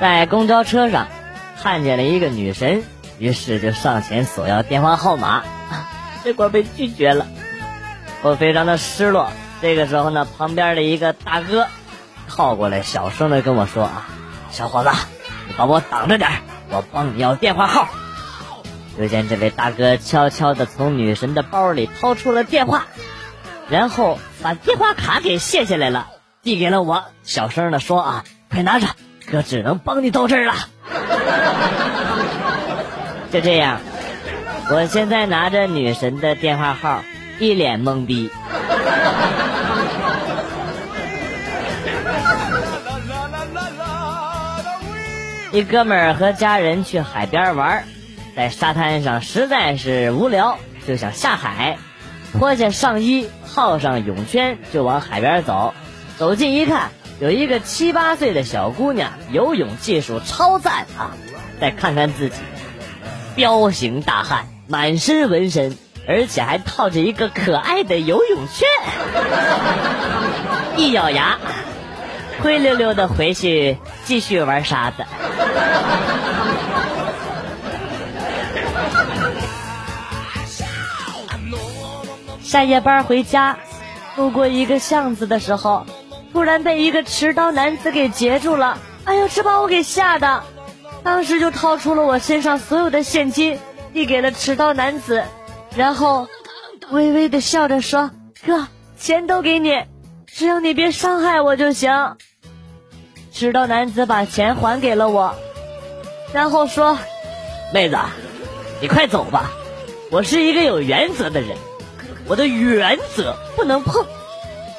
在公交车上看见了一个女神，于是就上前索要电话号码，结果被拒绝了。我非常的失落。这个时候呢，旁边的一个大哥靠过来，小声的跟我说：“啊，小伙子，你帮我挡着点，我帮你要电话号。”只见这位大哥悄悄的从女神的包里掏出了电话，然后把电话卡给卸下来了，递给了我，小声的说：“啊，快拿着。”哥只能帮你到这儿了，就这样，我现在拿着女神的电话号，一脸懵逼。一哥们儿和家人去海边玩，在沙滩上实在是无聊，就想下海，脱下上衣，套上泳圈，就往海边走。走近一看。有一个七八岁的小姑娘，游泳技术超赞啊！再看看自己，彪形大汉，满身纹身，而且还套着一个可爱的游泳圈。一咬牙，灰溜溜的回去继续玩沙子。下夜班回家，路过一个巷子的时候。突然被一个持刀男子给截住了，哎呦，这把我给吓的，当时就掏出了我身上所有的现金，递给了持刀男子，然后微微的笑着说：“哥，钱都给你，只要你别伤害我就行。”持刀男子把钱还给了我，然后说：“妹子，你快走吧，我是一个有原则的人，我的原则不能碰。”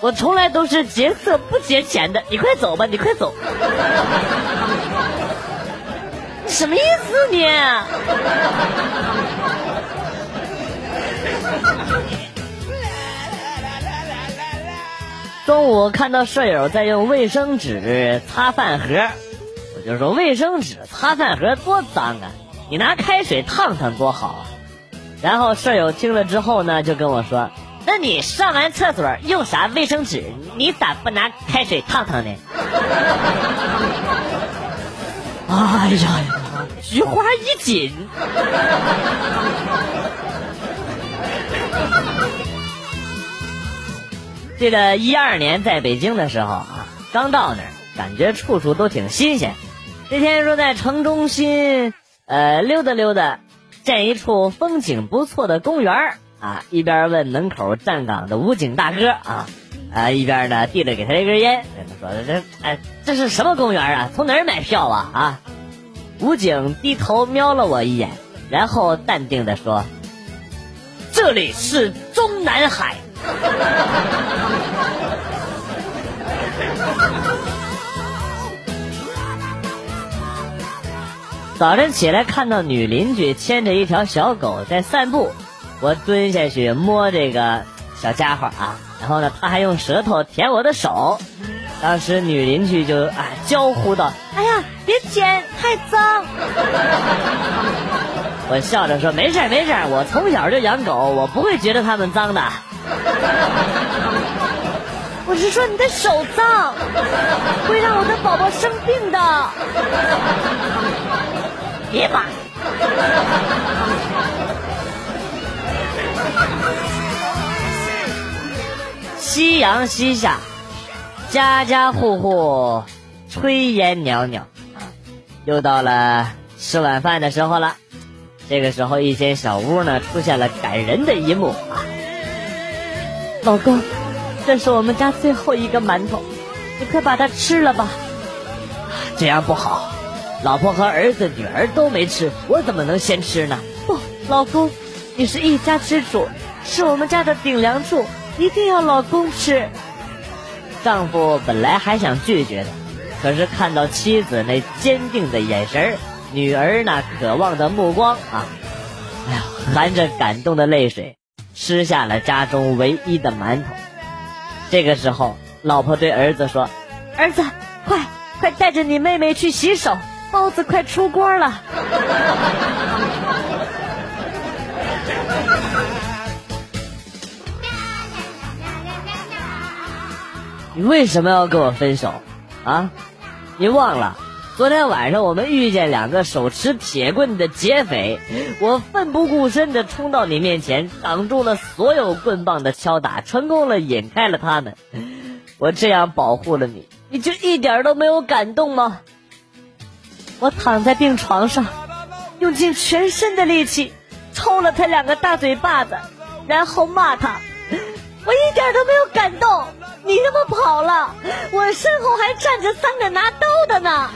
我从来都是劫色不劫钱的，你快走吧，你快走。你什么意思你？中午看到舍友在用卫生纸擦饭盒，我就说卫生纸擦饭盒多脏啊，你拿开水烫烫多好。然后舍友听了之后呢，就跟我说。那你上完厕所用啥卫生纸？你咋不拿开水烫烫呢？哎呀，菊花一紧。记得一二年在北京的时候啊，刚到那儿，感觉处处都挺新鲜。那天说在城中心呃溜达溜达，见一处风景不错的公园啊，一边问门口站岗的武警大哥啊，啊，一边呢递了给他一根烟，跟他说：“这，哎，这是什么公园啊？从哪儿买票啊？”啊，武警低头瞄了我一眼，然后淡定的说：“这里是中南海。”早晨起来看到女邻居牵着一条小狗在散步。我蹲下去摸这个小家伙啊，然后呢，他还用舌头舔我的手。当时女邻居就啊娇呼道：“哎呀，别舔，太脏！”我笑着说：“没事没事我从小就养狗，我不会觉得它们脏的。”我是说你的手脏，会让我的宝宝生病的。别骂。夕阳西下，家家户户炊烟袅袅，又到了吃晚饭的时候了。这个时候，一间小屋呢出现了感人的一幕啊！老公，这是我们家最后一个馒头，你快把它吃了吧。这样不好，老婆和儿子、女儿都没吃，我怎么能先吃呢？不，老公，你是一家之主，是我们家的顶梁柱。一定要老公吃。丈夫本来还想拒绝的，可是看到妻子那坚定的眼神女儿那渴望的目光啊，哎呀，含着感动的泪水，吃下了家中唯一的馒头。这个时候，老婆对儿子说：“儿子，快快带着你妹妹去洗手，包子快出锅了。”你为什么要跟我分手？啊，你忘了，昨天晚上我们遇见两个手持铁棍的劫匪，我奋不顾身的冲到你面前，挡住了所有棍棒的敲打，成功了引开了他们。我这样保护了你，你就一点都没有感动吗？我躺在病床上，用尽全身的力气抽了他两个大嘴巴子，然后骂他，我一点都没有感动。你他妈跑了，我身后还站着三个拿刀的呢。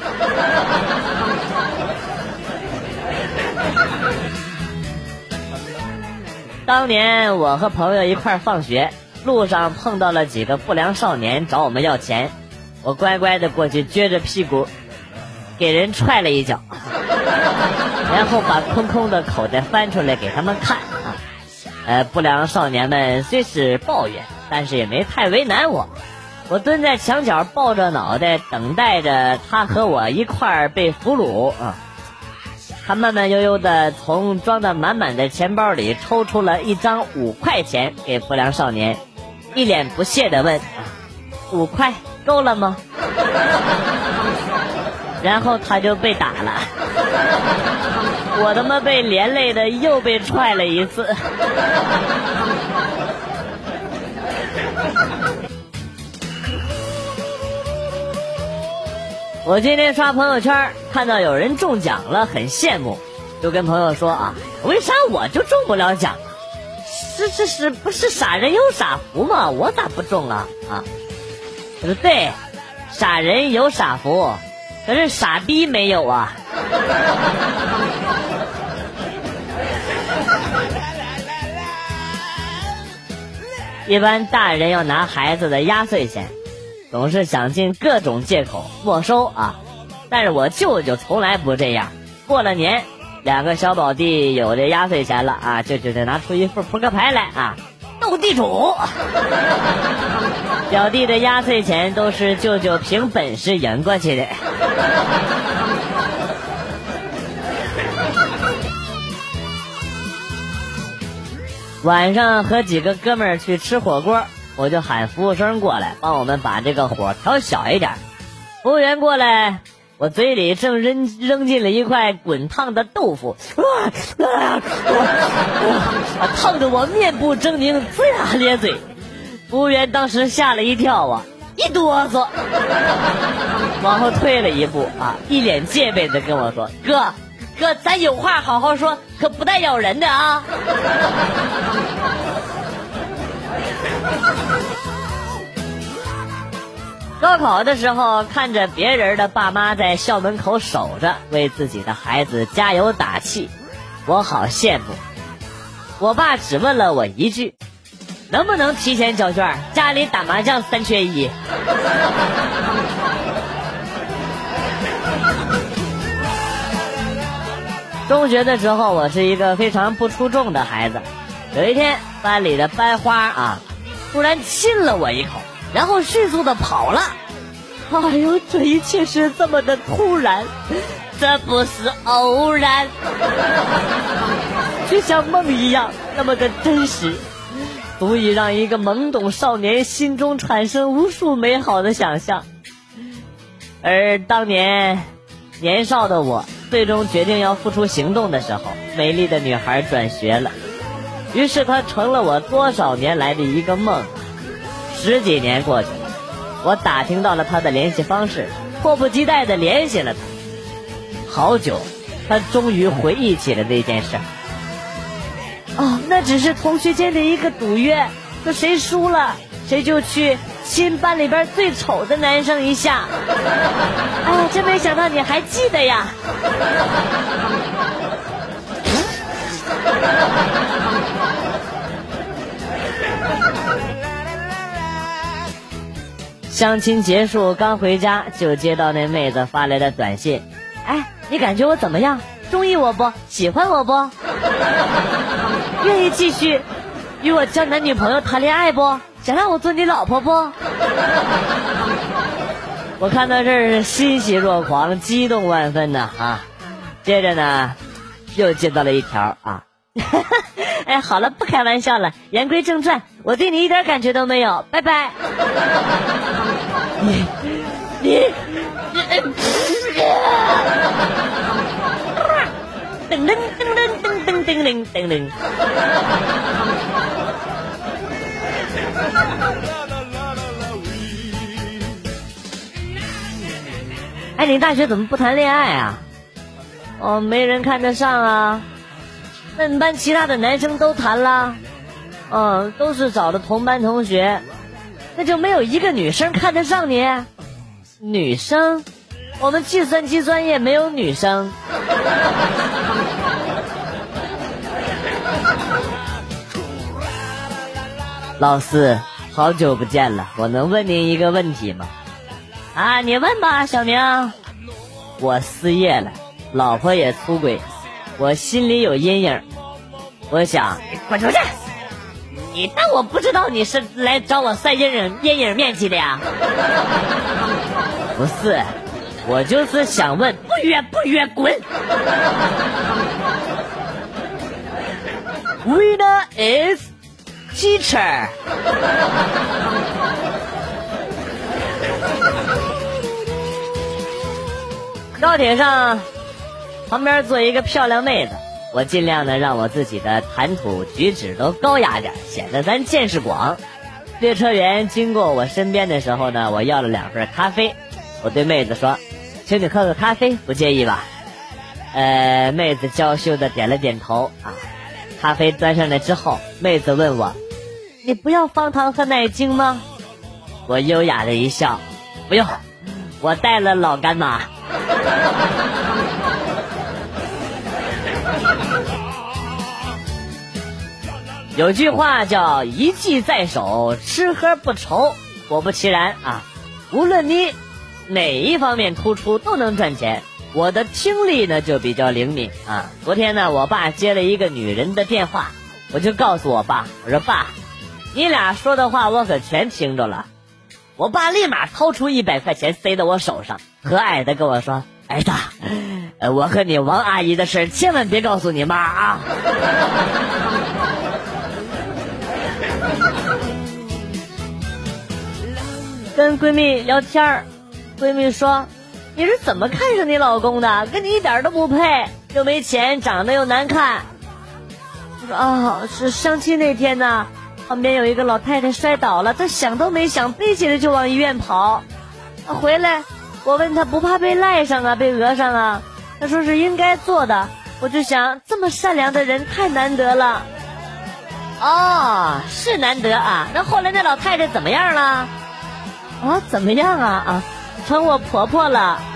当年我和朋友一块放学，路上碰到了几个不良少年找我们要钱，我乖乖的过去撅着屁股，给人踹了一脚，然后把空空的口袋翻出来给他们看啊。呃，不良少年们虽是抱怨。但是也没太为难我，我蹲在墙角抱着脑袋，等待着他和我一块儿被俘虏啊！他慢慢悠悠的从装的满满的钱包里抽出了一张五块钱给不良少年，一脸不屑的问：“五块够了吗？” 然后他就被打了，我他妈被连累的又被踹了一次。我今天刷朋友圈，看到有人中奖了，很羡慕，就跟朋友说啊，为啥我就中不了奖？是是是，不是傻人有傻福吗？我咋不中了？啊？他说对，傻人有傻福，可是傻逼没有啊。一般大人要拿孩子的压岁钱，总是想尽各种借口没收啊。但是我舅舅从来不这样。过了年，两个小宝弟有这压岁钱了啊，舅舅就拿出一副扑克牌来啊，斗地主。表弟的压岁钱都是舅舅凭本事赢过去的。晚上和几个哥们儿去吃火锅，我就喊服务生过来帮我们把这个火调小一点。服务员过来，我嘴里正扔扔进了一块滚烫的豆腐，啊啊！烫得我面部狰狞，龇牙咧嘴。服务员当时吓了一跳啊，一哆嗦，往后退了一步啊，一脸戒备的跟我说：“哥。”哥，咱有话好好说，可不带咬人的啊！高考的时候，看着别人的爸妈在校门口守着，为自己的孩子加油打气，我好羡慕。我爸只问了我一句：“能不能提前交卷？家里打麻将三缺一。”中学的时候，我是一个非常不出众的孩子。有一天，班里的班花啊，突然亲了我一口，然后迅速的跑了。哎呦，这一切是这么的突然，这不是偶然，就像梦一样那么的真实，足以让一个懵懂少年心中产生无数美好的想象。而当年年少的我。最终决定要付出行动的时候，美丽的女孩转学了，于是她成了我多少年来的一个梦。十几年过去了，我打听到了他的联系方式，迫不及待的联系了他。好久，他终于回忆起了那件事。哦，那只是同学间的一个赌约，说谁输了，谁就去。亲班里边最丑的男生一下，哎呀，真没想到你还记得呀！相亲结束刚回家，就接到那妹子发来的短信：“哎，你感觉我怎么样？中意我不？喜欢我不？愿意继续与我交男女朋友谈恋爱不？”想让我做你老婆不？我看到这儿欣喜若狂，激动万分呢啊！接着呢，又接到了一条啊，哎，好了，不开玩笑了，言归正传，我对你一点感觉都没有，拜拜。噔噔噔噔噔噔噔噔噔噔。哎，你大学怎么不谈恋爱啊？哦，没人看得上啊？那你班其他的男生都谈了？嗯，都是找的同班同学。那就没有一个女生看得上你？女生？我们计算机专业没有女生。老四，好久不见了，我能问您一个问题吗？啊，你问吧，小明。我失业了，老婆也出轨。我心里有阴影，我想滚出去！你当我不知道你是来找我算阴影阴影面积的呀？不是，我就是想问，不约不约，滚！Winner is teacher。高铁上。旁边坐一个漂亮妹子，我尽量的让我自己的谈吐举止都高雅点，显得咱见识广。列车员经过我身边的时候呢，我要了两份咖啡。我对妹子说：“请你喝个咖啡，不介意吧？”呃，妹子娇羞的点了点头。啊，咖啡端上来之后，妹子问我：“你不要方糖和奶精吗？”我优雅的一笑：“不用，我带了老干妈。” 有句话叫“一技在手，吃喝不愁”。果不其然啊，无论你哪一方面突出，都能赚钱。我的听力呢就比较灵敏啊。昨天呢，我爸接了一个女人的电话，我就告诉我爸：“我说爸，你俩说的话我可全听着了。”我爸立马掏出一百块钱塞到我手上，和蔼的跟我说：“儿子，我和你王阿姨的事千万别告诉你妈啊。”跟闺蜜聊天儿，闺蜜说：“你是怎么看上你老公的？跟你一点都不配，又没钱，长得又难看。”我说：“啊，是相亲那天呢，旁边有一个老太太摔倒了，她想都没想，背起来就往医院跑。回来，我问她不怕被赖上啊，被讹上啊？她说是应该做的。我就想，这么善良的人太难得了。哦，是难得啊。那后来那老太太怎么样了？”啊，怎么样啊啊，成我婆婆了？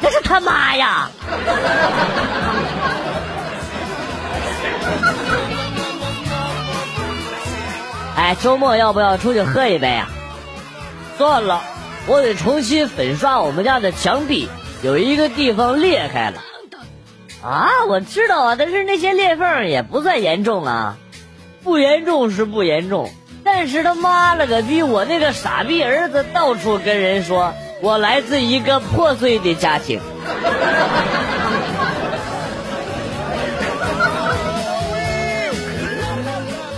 那是他妈呀！哎，周末要不要出去喝一杯啊？算了，我得重新粉刷我们家的墙壁，有一个地方裂开了。啊，我知道啊，但是那些裂缝也不算严重啊。不严重是不严重，但是他妈了个逼！我那个傻逼儿子到处跟人说我来自一个破碎的家庭。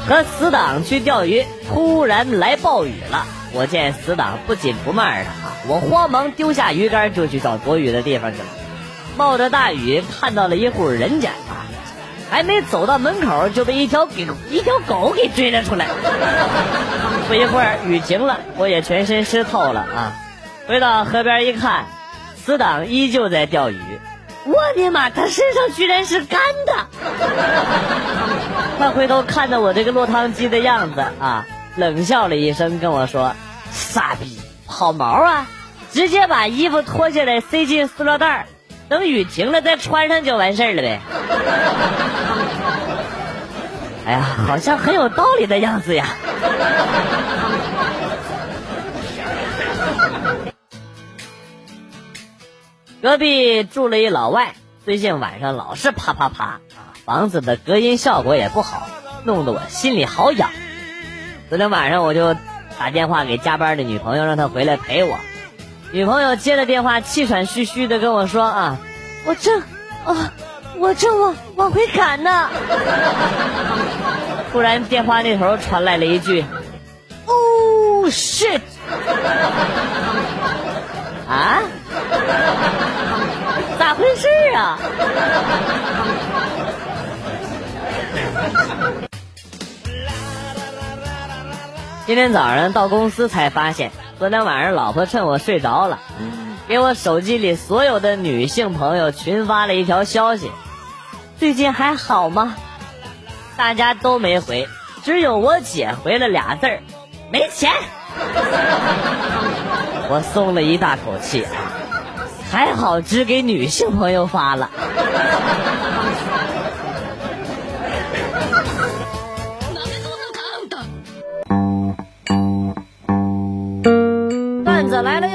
和死党去钓鱼，突然来暴雨了。我见死党不紧不慢的啊，我慌忙丢下鱼竿就去找躲雨的地方去了。冒着大雨，看到了一户人家。还没走到门口，就被一条狗一条狗给追了出来。不一会儿，雨停了，我也全身湿透了啊！回到河边一看，死党依旧在钓鱼。我的妈，他身上居然是干的！他回头看着我这个落汤鸡的样子啊，冷笑了一声，跟我说：“傻逼，好毛啊！直接把衣服脱下来塞进塑料袋。”等雨停了再穿上就完事儿了呗。哎呀，好像很有道理的样子呀。隔壁住了一老外，最近晚上老是啪啪啪啊，房子的隔音效果也不好，弄得我心里好痒。昨天晚上我就打电话给加班的女朋友，让她回来陪我。女朋友接了电话，气喘吁吁的跟我说：“啊，我正，啊，我正往往回赶呢。”突然电话那头传来了一句：“Oh shit！” 啊？咋回事啊？今天早上到公司才发现，昨天晚上老婆趁我睡着了，给我手机里所有的女性朋友群发了一条消息：“最近还好吗？”大家都没回，只有我姐回了俩字儿：“没钱。”我松了一大口气，还好只给女性朋友发了。